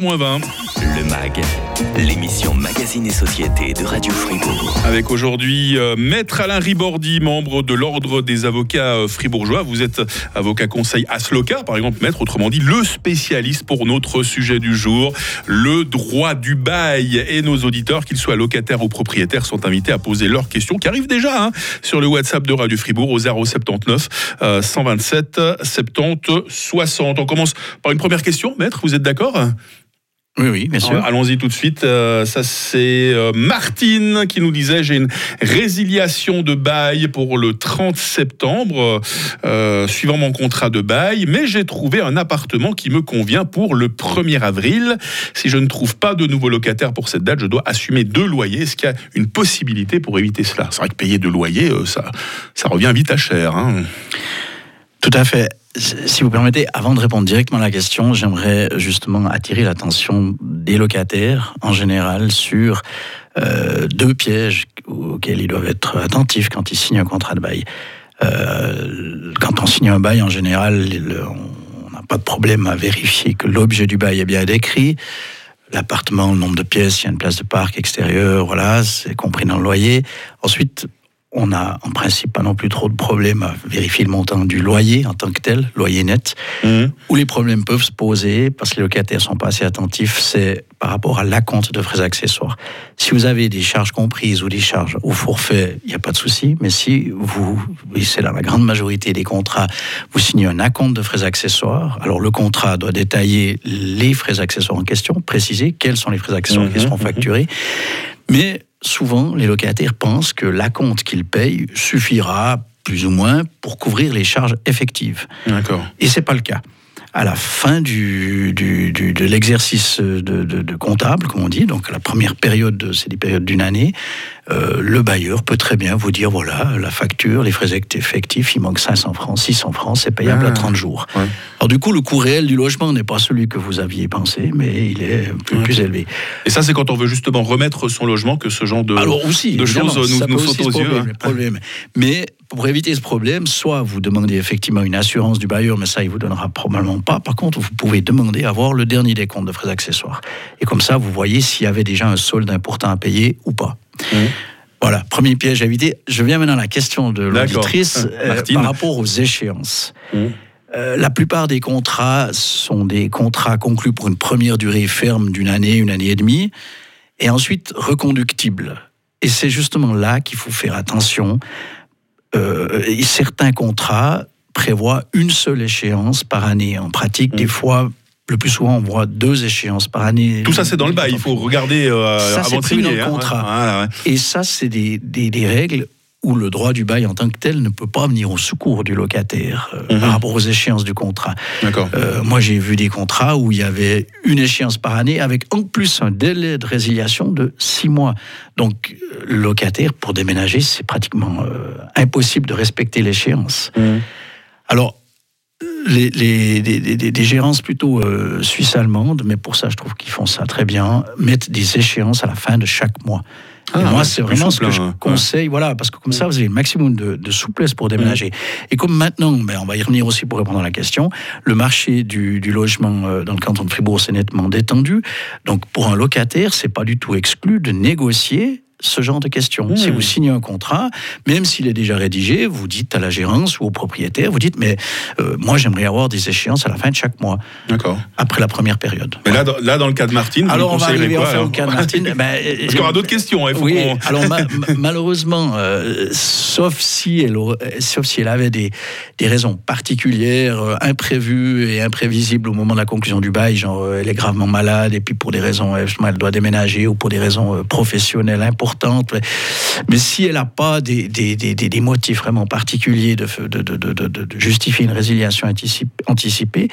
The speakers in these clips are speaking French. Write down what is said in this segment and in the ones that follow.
Moins 20. Le MAG, l'émission Magazine et Société de Radio Fribourg. Avec aujourd'hui euh, Maître Alain Ribordi, membre de l'Ordre des avocats euh, fribourgeois. Vous êtes avocat conseil Asloca, par exemple, maître, autrement dit, le spécialiste pour notre sujet du jour, le droit du bail. Et nos auditeurs, qu'ils soient locataires ou propriétaires, sont invités à poser leurs questions qui arrivent déjà hein, sur le WhatsApp de Radio Fribourg au 079 127 70 60. On commence par une première question, maître, vous êtes d'accord? Oui, oui, bien sûr. Allons-y tout de suite. Euh, ça, c'est euh, Martine qui nous disait j'ai une résiliation de bail pour le 30 septembre, euh, suivant mon contrat de bail, mais j'ai trouvé un appartement qui me convient pour le 1er avril. Si je ne trouve pas de nouveau locataire pour cette date, je dois assumer deux loyers. Est-ce qu'il y a une possibilité pour éviter cela? C'est vrai que payer deux loyers, ça, ça revient vite à cher. Hein. Tout à fait. Si vous permettez, avant de répondre directement à la question, j'aimerais justement attirer l'attention des locataires en général sur euh, deux pièges auxquels ils doivent être attentifs quand ils signent un contrat de bail. Euh, quand on signe un bail, en général, on n'a pas de problème à vérifier que l'objet du bail est bien décrit. L'appartement, le nombre de pièces, il y a une place de parc extérieure, voilà, c'est compris dans le loyer. Ensuite, on a en principe pas non plus trop de problèmes à vérifier le montant du loyer en tant que tel, loyer net. Mhm. Où les problèmes peuvent se poser, parce que les locataires sont pas assez attentifs, c'est par rapport à l'acompte de frais accessoires. Si vous avez des charges comprises ou des charges au forfait, il n'y a pas de souci. Mais si vous, c'est dans la grande majorité des contrats, vous signez un acompte de frais accessoires, alors le contrat doit détailler les frais accessoires en question, préciser quels sont les frais accessoires qui mhm. seront mhm. facturés. Mais souvent, les locataires pensent que l'acompte qu'ils payent suffira plus ou moins pour couvrir les charges effectives. D'accord. Et c'est pas le cas à la fin du, de l'exercice de, comptable, comme on dit, donc la première période, c'est des périodes d'une année, euh, le bailleur peut très bien vous dire voilà, la facture, les frais effectifs, il manque 500 francs, 600 francs, c'est payable à 30 ah, jours. Alors du coup, le coût réel du logement n'est pas celui que vous aviez pensé, mais il est plus, élevé. Et ça, c'est quand on veut justement remettre son logement que ce genre de, Alors aussi, de choses nous, nous sautent aux yeux. Hein. Mais pour éviter ce problème, soit vous demandez effectivement une assurance du bailleur, mais ça, il vous donnera probablement pas. Par contre, vous pouvez demander à avoir le dernier décompte de frais accessoires. Et comme ça, vous voyez s'il y avait déjà un solde important à payer ou pas. Mmh. Voilà, premier piège à éviter. Je viens maintenant à la question de l'auditrice euh, par rapport aux échéances. Mmh. Euh, la plupart des contrats sont des contrats conclus pour une première durée ferme d'une année, une année et demie, et ensuite reconductibles. Et c'est justement là qu'il faut faire attention euh, certains contrats prévoient une seule échéance par année. En pratique, des mm. fois, le plus souvent, on voit deux échéances par année. Tout ça, c'est dans le bail. Il faut regarder euh, ça, avant de signer. dans le hein. contrat. Et ça, c'est des, des, règles où le droit du bail en tant que tel ne peut pas venir au secours du locataire euh, mhm. par rapport aux échéances du contrat. Euh, moi, j'ai vu des contrats où il y avait une échéance par année avec en plus un délai de résiliation de six mois. Donc, euh, le locataire, pour déménager, c'est pratiquement impossible de respecter l'échéance. Mhm. Alors, les, des, gérances plutôt suisses-allemandes, mais pour ça, je trouve qu'ils font ça très bien, mettent des échéances à la fin de chaque mois. Ah, moi, c'est vraiment ce que je hein. conseille, voilà, parce que comme ça, vous avez le maximum de, souplesse pour déménager. Et comme maintenant, ben, on va y revenir aussi pour répondre à la question, le marché du, du logement euh, dans le canton de Fribourg s'est nettement détendu. Donc, pour un locataire, c'est pas du tout exclu de négocier ce genre de questions. Si vous signez un contrat, même s'il est déjà rédigé, vous dites à la gérance ou au propriétaire, vous dites, mais euh, moi j'aimerais avoir des échéances à la fin de chaque mois. D'accord. Après la première période. Mais là, dans, là, dans le cas de Martine, alors vous on va arriver quoi, au cas de Martine. ben, Parce qu'il y aura d'autres questions. Hein, oui. alors malheureusement, euh, sauf si elle, sauf si elle avait des, des raisons particulières, euh, imprévues et imprévisibles au moment de la conclusion du bail, genre elle est gravement malade et puis pour des raisons, elle doit déménager ou pour des raisons professionnelles importantes mais si elle n'a pas des, des, des, des, motifs vraiment particuliers de, de, justifier une résiliation anticipée,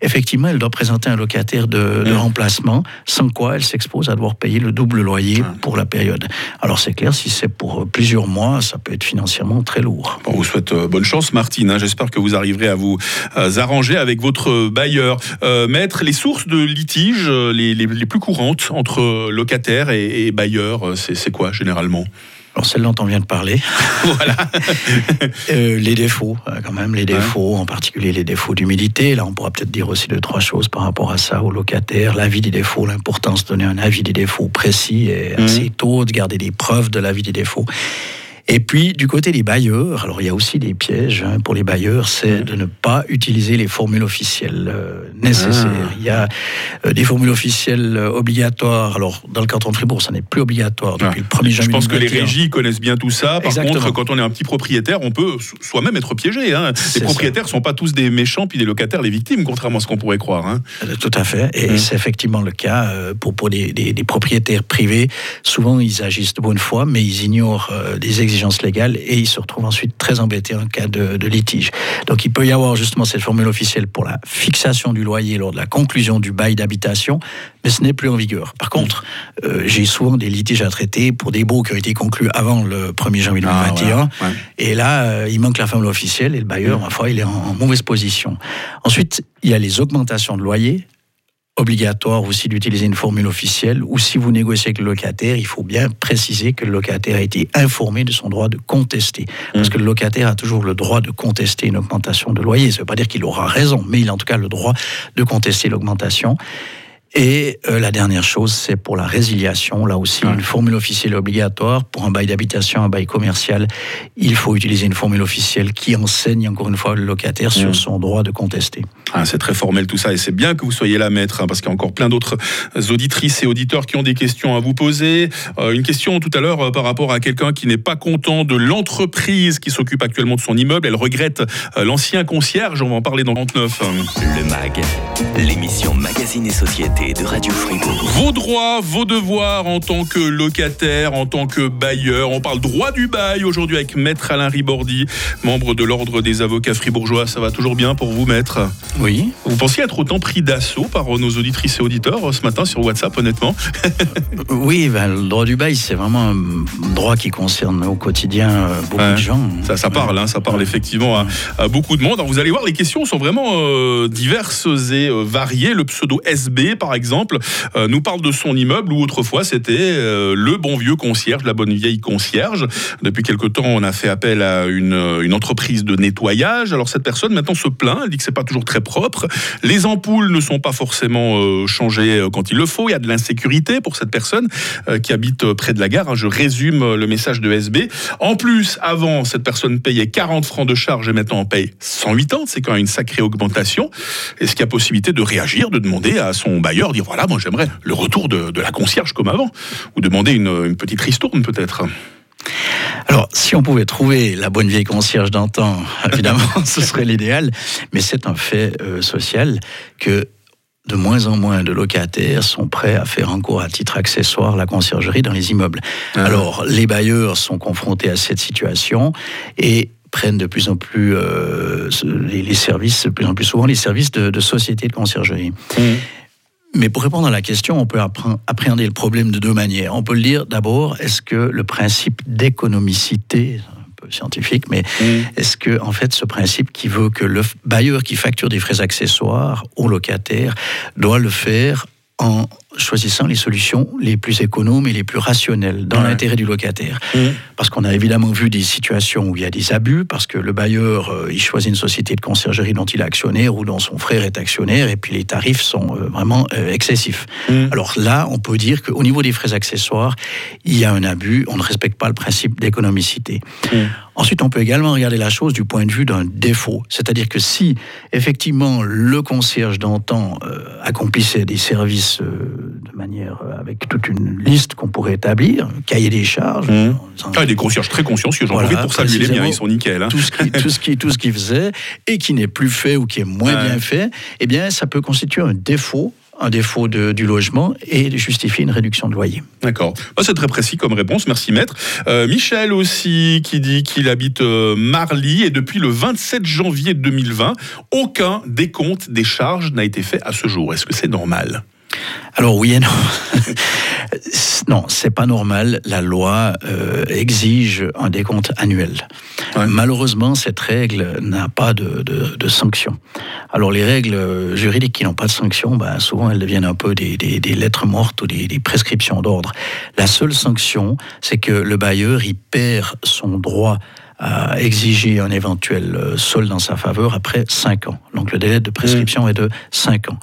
effectivement, elle doit présenter un locataire de, de remplacement, sans quoi elle s'expose à devoir payer le double loyer pour la période. Alors c'est clair, si c'est pour plusieurs mois, ça peut être financièrement très lourd. on vous souhaite euh, bonne chance, Martine. Hein. J'espère que vous arriverez à vous euh, arranger avec votre bailleur. Euh, maître, les sources de litige les, les, les plus courantes entre locataires et, et bailleurs, c'est quoi généralement? Alors celle dont on vient de parler. voilà. Euh, les défauts, euh, quand même, les défauts, en particulier les défauts d'humidité. Là, on pourra peut-être dire aussi deux, trois choses par rapport à ça aux locataires. L'avis des défauts, l'importance de donner un avis des défauts précis et Mhm. assez tôt, de garder des preuves de l'avis des défauts. Et puis, du côté des bailleurs, alors il y a aussi des pièges hein, pour les bailleurs, c'est de ne pas utiliser les formules officielles euh, nécessaires. Ah. Il y a euh, des formules officielles euh, obligatoires. Alors, dans le canton de Fribourg, ça n'est plus obligatoire depuis Ouais. le 1er janvier. Je pense que les 2021. régies connaissent bien tout ça. Par Exactement. contre, quand on est un petit propriétaire, on peut so- soi-même être piégé. hein. Les propriétaires ne sont pas tous des méchants, puis les locataires les victimes, contrairement à ce qu'on pourrait croire. hein. Tout à fait. Et Mm. c'est effectivement le cas pour, pour des, des- des propriétaires privés. Souvent, ils agissent de bonne foi, mais ils ignorent des exigences légales et ils se retrouvent ensuite très embêtés en cas de, de litige. Donc, il peut y avoir justement cette formule officielle pour la fixation du loyer lors de la conclusion du bail d'habitation, mais ce n'est plus en vigueur. Par contre, euh, j'ai souvent des litiges à traiter pour des baux qui ont été conclus avant le 1er janvier 2021. Ah. Ouais. Et là, euh, il manque la formule officielle et le bailleur, Mm. ma foi, il est en, en mauvaise position. Ensuite, il y a les augmentations de loyer obligatoire aussi d'utiliser une formule officielle ou si vous négociez avec le locataire, il faut bien préciser que le locataire a été informé de son droit de contester. Parce que le locataire a toujours le droit de contester une augmentation de loyer. Ça ne veut pas dire qu'il aura raison, mais il a en tout cas le droit de contester l'augmentation. Et euh, la dernière chose, c'est pour la résiliation. Là aussi, Ouais. une formule officielle obligatoire. Pour un bail d'habitation, un bail commercial, il faut utiliser une formule officielle qui enseigne encore une fois le locataire sur son droit de contester. Ah, c'est très formel tout ça et c'est bien que vous soyez là maître hein, parce qu'il y a encore plein d'autres auditrices et auditeurs qui ont des questions à vous poser. Euh, une question tout à l'heure euh, par rapport à quelqu'un qui n'est pas content de l'entreprise qui s'occupe actuellement de son immeuble. Elle regrette euh, l'ancien concierge. On va en parler dans 39. Le MAG, l'émission Magazine et Société de Radio Fribourg. Vos droits, vos devoirs en tant que locataire, en tant que bailleur. On parle droit du bail aujourd'hui avec Maître Alain Ribordi, membre de l'Ordre des avocats fribourgeois. Ça va toujours bien pour vous, Maître? Oui. Vous pensiez être autant pris d'assaut par nos auditrices et auditeurs euh, ce matin sur WhatsApp, honnêtement Oui, ben, le droit du bail, c'est vraiment un droit qui concerne au quotidien euh, beaucoup Ouais. de gens. Ça, ça parle, hein, ça parle effectivement à, à beaucoup de monde. Alors vous allez voir, les questions sont vraiment euh, diverses et euh, variées. Le pseudo SB, par exemple, euh, nous parle de son immeuble où autrefois c'était euh, le bon vieux concierge, la bonne vieille concierge. Depuis quelque temps, on a fait appel à une, euh, une entreprise de nettoyage. Alors cette personne maintenant se plaint, elle dit que c'est pas toujours très propre. Les ampoules ne sont pas forcément changées quand il le faut. Il y a de l'insécurité pour cette personne qui habite près de la gare. hein. Je résume le message de SB. En plus, avant, cette personne payait 40 francs de charge et maintenant on paye 180. C'est quand même une sacrée augmentation. Est-ce qu'il y a possibilité de réagir, de demander à son bailleur, dire voilà, moi j'aimerais le retour de, de la concierge comme avant Ou demander une, une petite ristourne peut-être Alors, si on pouvait trouver la bonne vieille concierge d'antan, évidemment, ce serait l'idéal. Mais c'est un fait euh, social que de moins en moins de locataires sont prêts à faire encore à titre accessoire la conciergerie dans les immeubles. Ah. Alors, les bailleurs sont confrontés à cette situation et prennent de plus en plus euh, les, services, de plus en plus souvent les services de, de sociétés de conciergerie. Mais pour répondre à la question, on peut appréhender le problème de deux manières. On peut le dire d'abord, est-ce que le principe d'économicité, un peu scientifique, mais est-ce que en fait ce principe qui veut que le bailleur qui facture des frais accessoires au locataire doit le faire en choisissant les solutions les plus économes et les plus rationnelles dans Ouais. l'intérêt du locataire. Mmh. Parce qu'on a évidemment vu des situations où il y a des abus, parce que le bailleur, euh, il choisit une société de conciergerie dont il est actionnaire ou dont son frère est actionnaire, et puis les tarifs sont euh, vraiment euh, excessifs. Mmh. Alors là, on peut dire qu'au niveau des frais accessoires, il y a un abus, on ne respecte pas le principe d'économicité. Mmh. Ensuite, on peut également regarder la chose du point de vue d'un défaut. C'est-à-dire que si, effectivement, le concierge d'antan euh, accomplissait des services euh, de manière euh, avec toute une liste qu'on pourrait établir, cahier des charges, Mmh. Ah, des concierges très consciencieux, j'en Voilà, profite pour saluer les miens, ils sont nickel. hein. tout ce qui, tout ce qui, tout ce qu'il faisait et qui n'est plus fait ou qui est moins Ouais. bien fait, eh bien, ça peut constituer un défaut, un défaut du logement et justifier une réduction de loyer. D'accord. Ah, c'est très précis comme réponse, merci maître. Euh, Michel aussi qui dit qu'il habite euh, Marly et depuis le 27 janvier 2020, aucun décompte des charges n'a été fait à ce jour. Est-ce que c'est normal? Alors oui et non. Non, c'est pas normal. La loi euh, exige un décompte annuel. Malheureusement, cette règle n'a pas de, de, sanction. Alors les règles juridiques qui n'ont pas de sanction, ben, souvent elles deviennent un peu des, lettres mortes ou des, des prescriptions d'ordre. La seule sanction, c'est que le bailleur il perd son droit à exiger un éventuel euh, solde en sa faveur après 5 ans. Donc le délai de prescription est de 5 ans.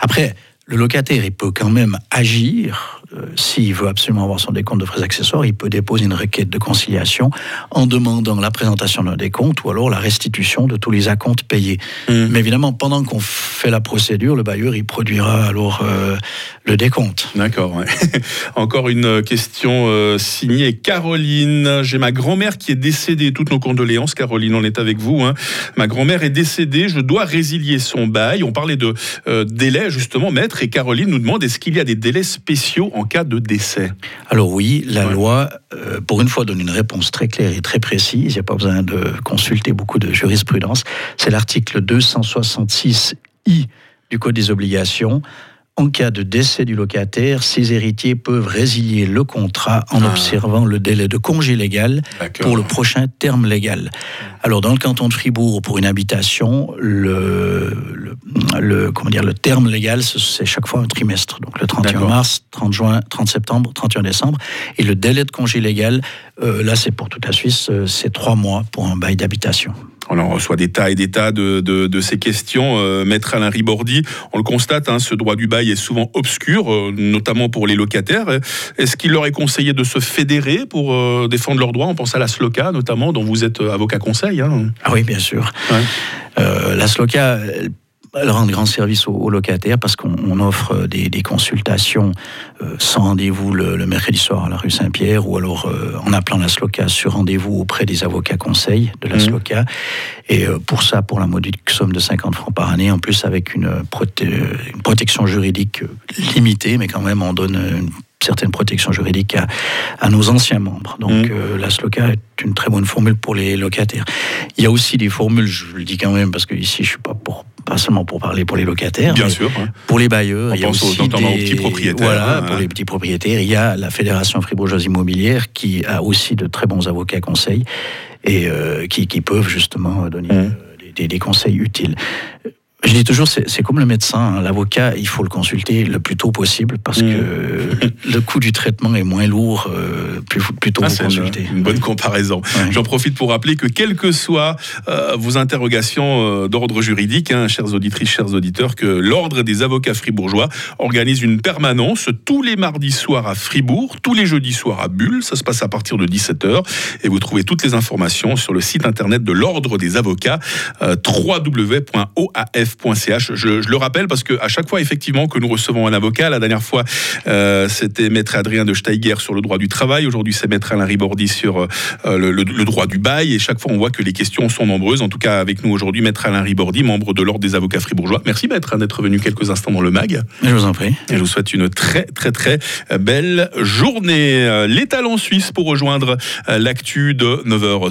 Après, le locataire, il peut quand même agir. Euh, s'il veut absolument avoir son décompte de frais accessoires, il peut déposer une requête de conciliation en demandant la présentation d'un décompte ou alors la restitution de tous les acomptes payés. Mmh. Mais évidemment, pendant qu'on fait la procédure, le bailleur, il produira alors euh, le décompte. D'accord. Encore une question euh, signée Caroline. J'ai ma grand-mère qui est décédée. Toutes nos condoléances, Caroline, on est avec vous. Hein. Ma grand-mère est décédée. Je dois résilier son bail. On parlait de délai, justement, maître et Caroline nous demande est-ce qu'il y a des délais spéciaux en cas de décès Alors oui, la loi, euh, pour une fois, donne une réponse très claire et très précise. Il n'y a pas besoin de consulter beaucoup de jurisprudence. C'est l'article 266i du Code des obligations en cas de décès du locataire, ses héritiers peuvent résilier le contrat en ah. observant le délai de congé légal pour le prochain terme légal. Alors, dans le canton de Fribourg, pour une habitation, le, le, comment dire, le terme légal, c'est chaque fois un trimestre. Donc, le 31 mars, 30 juin, 30 septembre, 31 décembre. Et le délai de congé légal, euh, là, c'est pour toute la Suisse, euh, c'est trois mois pour un bail d'habitation. On en reçoit des tas et des tas de, de, ces questions. Euh, Maître Alain Ribordi, on le constate, hein, ce droit du bail est souvent obscur, euh, notamment pour les locataires. Est-ce qu'il leur est conseillé de se fédérer pour euh, défendre leurs droits? On pense à la SLOCA, notamment, dont vous êtes avocat conseil. Hein. Ah oui, bien sûr. la SLOCA, elle rend grand service aux, locataires parce qu'on offre des, consultations euh, sans rendez-vous le, mercredi soir à la rue Saint-Pierre ou alors euh, en appelant la SLOCA sur rendez-vous auprès des avocats conseils de la mmh. SLOCA. Et euh, pour ça, pour la modique somme de 50 francs par année, en plus avec une, une protection juridique limitée, mais quand même on donne une certaine protection juridique à, à nos anciens membres. Donc mmh. la SLOCA est une très bonne formule pour les locataires. Il y a aussi des formules, je le dis quand même, parce que ici je suis pas pour pas seulement pour parler pour les locataires, bien sûr, pour les bailleurs. il y a aussi des, petits propriétaires. Voilà, hein. pour les petits propriétaires, il y a la Fédération fribourgeoise immobilière qui a aussi de très bons avocats conseils et euh, qui, qui, peuvent justement donner mmh. des, des, conseils utiles. Je dis toujours, c'est comme le médecin, hein. l'avocat, il faut le consulter le plus tôt possible parce mm. que le coût du traitement est moins lourd euh, plus, plus tôt ah, consulter. Une, bonne comparaison. J'en profite pour rappeler que quelles que soient euh, vos interrogations euh, d'ordre juridique, hein, chères auditrices, chers auditeurs, que l'Ordre des avocats fribourgeois organise une permanence tous les mardis soirs à Fribourg, tous les jeudis soirs à Bulle. Ça se passe à partir de 17h et vous trouvez toutes les informations sur le site internet de l'Ordre des avocats, www.oaf je, le rappelle parce que à chaque fois effectivement que nous recevons un avocat, la dernière fois euh, c'était maître Adrien de Steiger sur le droit du travail, aujourd'hui c'est maître Alain Ribordi sur euh, le, droit du bail et chaque fois on voit que les questions sont nombreuses. En tout cas avec nous aujourd'hui maître Alain Ribordi, membre de l'ordre des avocats fribourgeois. Merci maître d'être venu quelques instants dans le mag. Je vous en prie. Et je vous souhaite une très très très belle journée. Les talents suisses pour rejoindre l'actu de 9h sur